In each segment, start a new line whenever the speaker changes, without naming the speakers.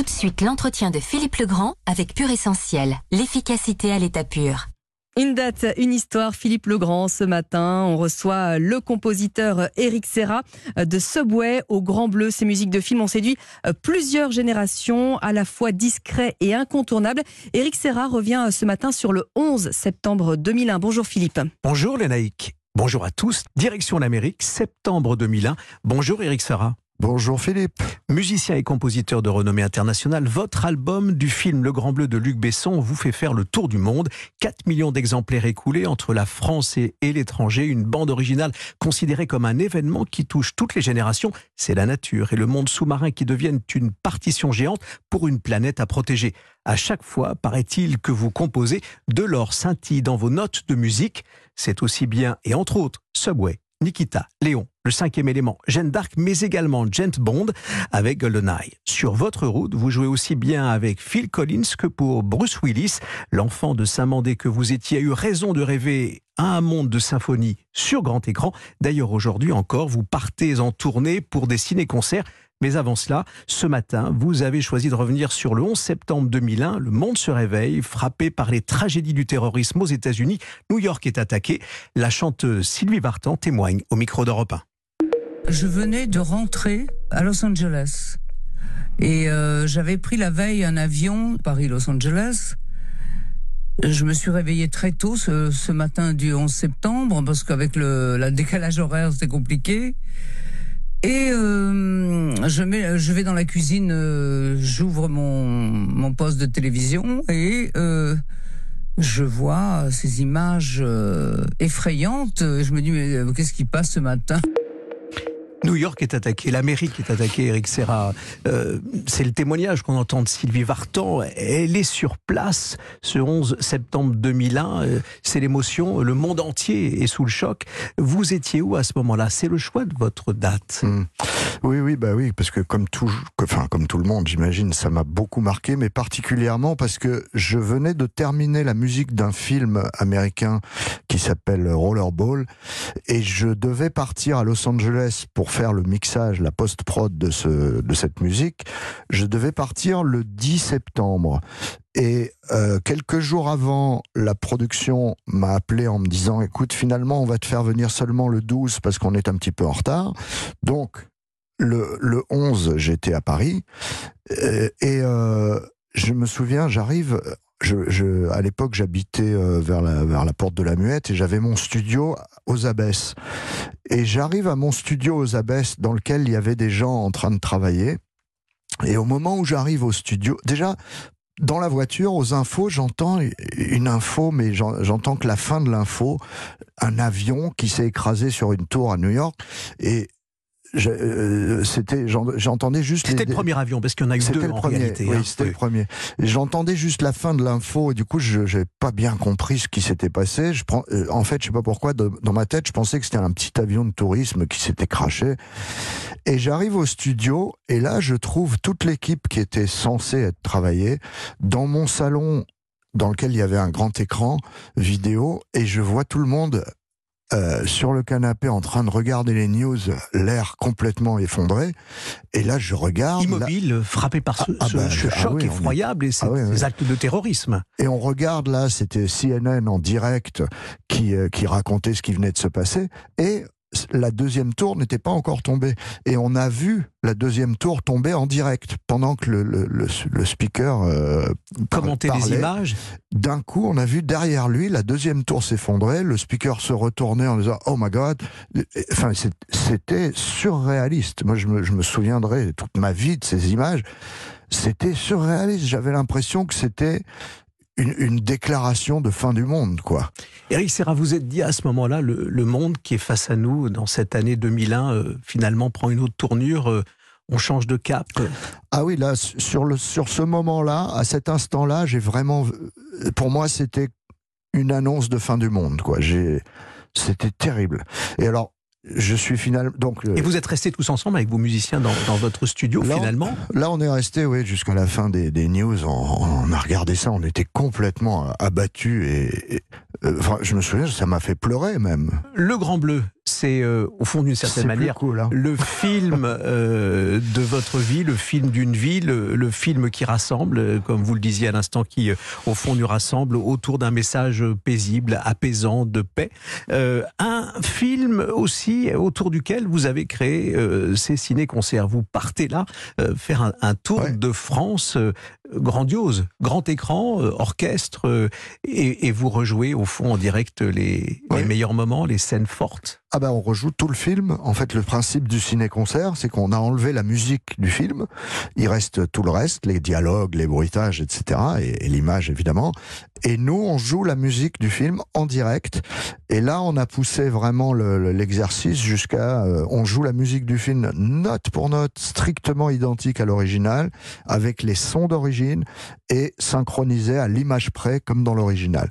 Tout de suite, l'entretien de Philippe Legrand avec Pure Essentiel, l'efficacité à l'état pur.
Une date, une histoire, Philippe Legrand. Ce matin, on reçoit le compositeur Eric Serra de Subway au Grand Bleu. Ses musiques de films ont séduit plusieurs générations, à la fois discrets et incontournables. Eric Serra revient ce matin sur le 11 septembre 2001. Bonjour Philippe.
Bonjour Lénaïque. Bonjour à tous. Direction l'Amérique, septembre 2001. Bonjour Eric Serra.
Bonjour Philippe.
Musicien et compositeur de renommée internationale, votre album du film Le Grand Bleu de Luc Besson vous fait faire le tour du monde. 4 millions d'exemplaires écoulés entre la France et, l'étranger. Une bande originale considérée comme un événement qui touche toutes les générations. C'est la nature et le monde sous-marin qui deviennent une partition géante pour une planète à protéger. À chaque fois, paraît-il que vous composez, de l'or scintille dans vos notes de musique. C'est aussi bien, et entre autres, Subway, Nikita, Léon, le cinquième élément, Jeanne d'Arc, mais également Gent Bond avec GoldenEye. Sur votre route, vous jouez aussi bien avec Phil Collins que pour Bruce Willis, l'enfant de Saint-Mandé que vous étiez a eu raison de rêver à un monde de symphonie sur grand écran. D'ailleurs, aujourd'hui encore, vous partez en tournée pour des ciné-concerts mais avant cela, ce matin, vous avez choisi de revenir sur le 11 septembre 2001. Le monde se réveille, frappé par les tragédies du terrorisme aux États-Unis. New York est attaqué. La chanteuse Sylvie Vartan témoigne au micro d'Europe 1.
Je venais de rentrer à Los Angeles. Et euh, j'avais pris la veille un avion Paris-Los Angeles. Je me suis réveillé très tôt ce, ce matin du 11 septembre parce qu'avec le, le décalage horaire c'était compliqué. Et euh, je, mets, je vais dans la cuisine, euh, j'ouvre mon, mon poste de télévision et euh, je vois ces images euh, effrayantes. Je me dis, mais euh, qu'est-ce qui passe ce matin?
New York est attaqué, l'Amérique est attaquée, Eric Serra. Euh, c'est le témoignage qu'on entend de Sylvie Vartan. Elle est sur place ce 11 septembre 2001. Euh, c'est l'émotion. Le monde entier est sous le choc. Vous étiez où à ce moment-là? C'est le choix de votre date.
Mmh. Oui, oui, bah oui, parce que comme tout, enfin comme tout le monde, j'imagine, ça m'a beaucoup marqué, mais particulièrement parce que je venais de terminer la musique d'un film américain qui s'appelle Rollerball, et je devais partir à Los Angeles pour faire le mixage, la post-prod de, ce, de cette musique, je devais partir le 10 septembre. Et euh, quelques jours avant, la production m'a appelé en me disant, écoute, finalement, on va te faire venir seulement le 12 parce qu'on est un petit peu en retard. Donc, le, le 11, j'étais à Paris. Euh, et euh, je me souviens, j'arrive je, je, à l'époque, j'habitais euh, vers, la, vers la porte de la Muette et j'avais mon studio aux Abbesses. Et j'arrive à mon studio aux Abbesses dans lequel il y avait des gens en train de travailler. Et au moment où j'arrive au studio, déjà, dans la voiture, aux infos, j'entends une info, mais j'entends que la fin de l'info, un avion qui s'est écrasé sur une tour à New York. Et c'était j'entendais juste
c'était le premier avion parce qu'il y en a eu deux
le
en
premier,
réalité
oui,
hein.
c'était le premier. J'entendais juste la fin de l'info et du coup je j'ai pas bien compris ce qui s'était passé. Je prends euh, en fait je sais pas pourquoi de, dans ma tête je pensais que c'était un petit avion de tourisme qui s'était craché et j'arrive au studio et là je trouve toute l'équipe qui était censée être travaillée dans mon salon dans lequel il y avait un grand écran vidéo et je vois tout le monde euh, sur le canapé en train de regarder les news, l'air complètement effondré. Et là, je regarde.
Immobile,
là...
frappé par ce,
ah,
ce,
bah,
ce
ah
choc
oui,
effroyable et ces,
ah oui, oui.
ces actes de terrorisme.
Et on regarde là, c'était CNN en direct qui, euh, qui racontait ce qui venait de se passer. Et la deuxième tour n'était pas encore tombée. Et on a vu la deuxième tour tomber en direct pendant que le, le, le, le speaker euh,
commentait
parlait.
les images.
D'un coup, on a vu derrière lui la deuxième tour s'effondrer, le speaker se retournait en disant Oh my God. Enfin, c'était surréaliste. Moi, je me, je me souviendrai toute ma vie de ces images. C'était surréaliste. J'avais l'impression que c'était une, une, déclaration de fin du monde, quoi.
Eric Serra, vous êtes dit à ce moment-là, le, le, monde qui est face à nous dans cette année 2001, euh, finalement prend une autre tournure. Euh, on change de cap?
Ah oui, là, sur, le, sur ce moment-là, à cet instant-là, j'ai vraiment. Pour moi, c'était une annonce de fin du monde, quoi. C'était terrible. Et alors, je suis finalement donc.
Et vous êtes restés tous ensemble avec vos musiciens dans, dans votre studio
là,
finalement.
Là, on est resté, oui, jusqu'à la fin des, des news. On, on, a regardé ça, on était complètement abattus et, et euh, enfin, je me souviens, ça m'a fait pleurer même.
Le Grand Bleu, c'est euh, au fond d'une certaine manière
cool, hein.
le film euh, de votre vie, le film d'une vie, le, le, film qui rassemble, euh, comme vous le disiez à l'instant, qui au fond nous rassemble autour d'un message paisible, apaisant, de paix. un film aussi autour duquel vous avez créé ces ciné-concerts. Vous partez là faire un, un tour
Ouais.
de France grandiose, grand écran, euh, orchestre, euh, et, et vous rejouez au fond en direct les, meilleurs moments, les scènes fortes?
Ah ben on rejoue tout le film. En fait, le principe du ciné-concert, c'est qu'on a enlevé la musique du film. Il reste tout le reste, les dialogues, les bruitages, etc. Et, et l'image, évidemment. Et nous, on joue la musique du film en direct. Et là, on a poussé vraiment le- le- l'exercice jusqu'à... euh, on joue la musique du film note pour note, strictement identique à l'original, avec les sons d'origine et synchronisé à l'image près, comme dans l'original.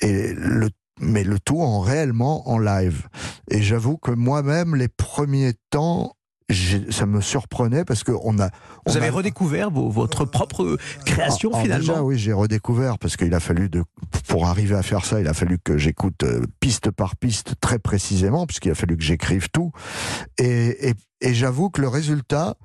Et le mais le tout en réellement en live. Et j'avoue que moi-même, les premiers temps, ça me surprenait parce que on a.
Vous avez
a-
redécouvert vos- votre propre création
Alors,
finalement.
Déjà, oui, j'ai redécouvert parce qu'il a fallu de, pour arriver à faire ça, il a fallu que j'écoute euh, piste par piste très précisément, puisqu'il a fallu que j'écrive tout. Et, et, et j'avoue que le résultat,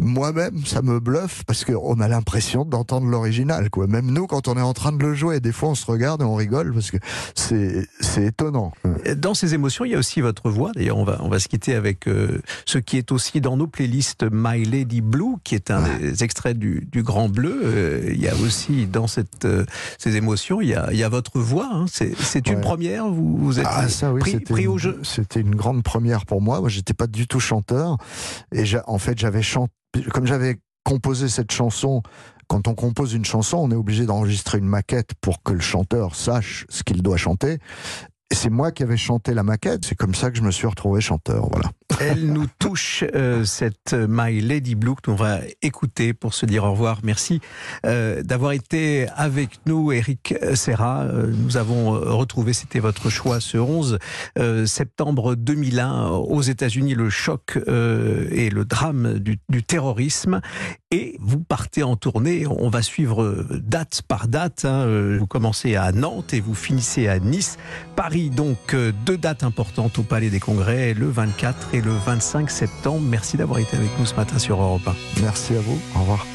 moi-même, ça me bluffe parce qu'on a l'impression d'entendre l'original, quoi. Même nous, quand on est en train de le jouer, des fois, on se regarde et on rigole parce que c'est, c'est étonnant.
Dans ces émotions, il y a aussi votre voix. D'ailleurs, on va, on va se quitter avec euh, ce qui est aussi dans nos playlists My Lady Blue, qui est un
Ouais.
des extraits du, du Grand Bleu. Euh, il y a aussi dans cette, euh, ces émotions, il y a, il y a votre voix. hein. C'est, c'est une
Ouais.
première. Vous, vous êtes
Ah ça oui,
pris,
c'était
pris
une,
au jeu.
C'était une grande première pour moi. Moi, j'étais pas du tout chanteur et en fait, j'avais chanté comme j'avais composé cette chanson. Quand on compose une chanson, on est obligé d'enregistrer une maquette pour que le chanteur sache ce qu'il doit chanter. C'est moi qui avais chanté la maquette. C'est comme ça que je me suis retrouvé chanteur. Voilà.
Elle nous touche, euh, cette My Lady Blue, que l'on va écouter pour se dire au revoir. Merci euh, d'avoir été avec nous, Eric Serra. Euh, nous avons euh, retrouvé, c'était votre choix, ce 11 euh, septembre 2001, aux États-Unis, le choc euh, et le drame du, du terrorisme. Et vous partez en tournée. On va suivre date par date. hein. Vous commencez à Nantes et vous finissez à Nice. Paris, donc, deux dates importantes au Palais des Congrès, le 24 et le 25 septembre. Merci d'avoir été avec nous ce matin sur Europe 1.
Merci à vous. Au revoir.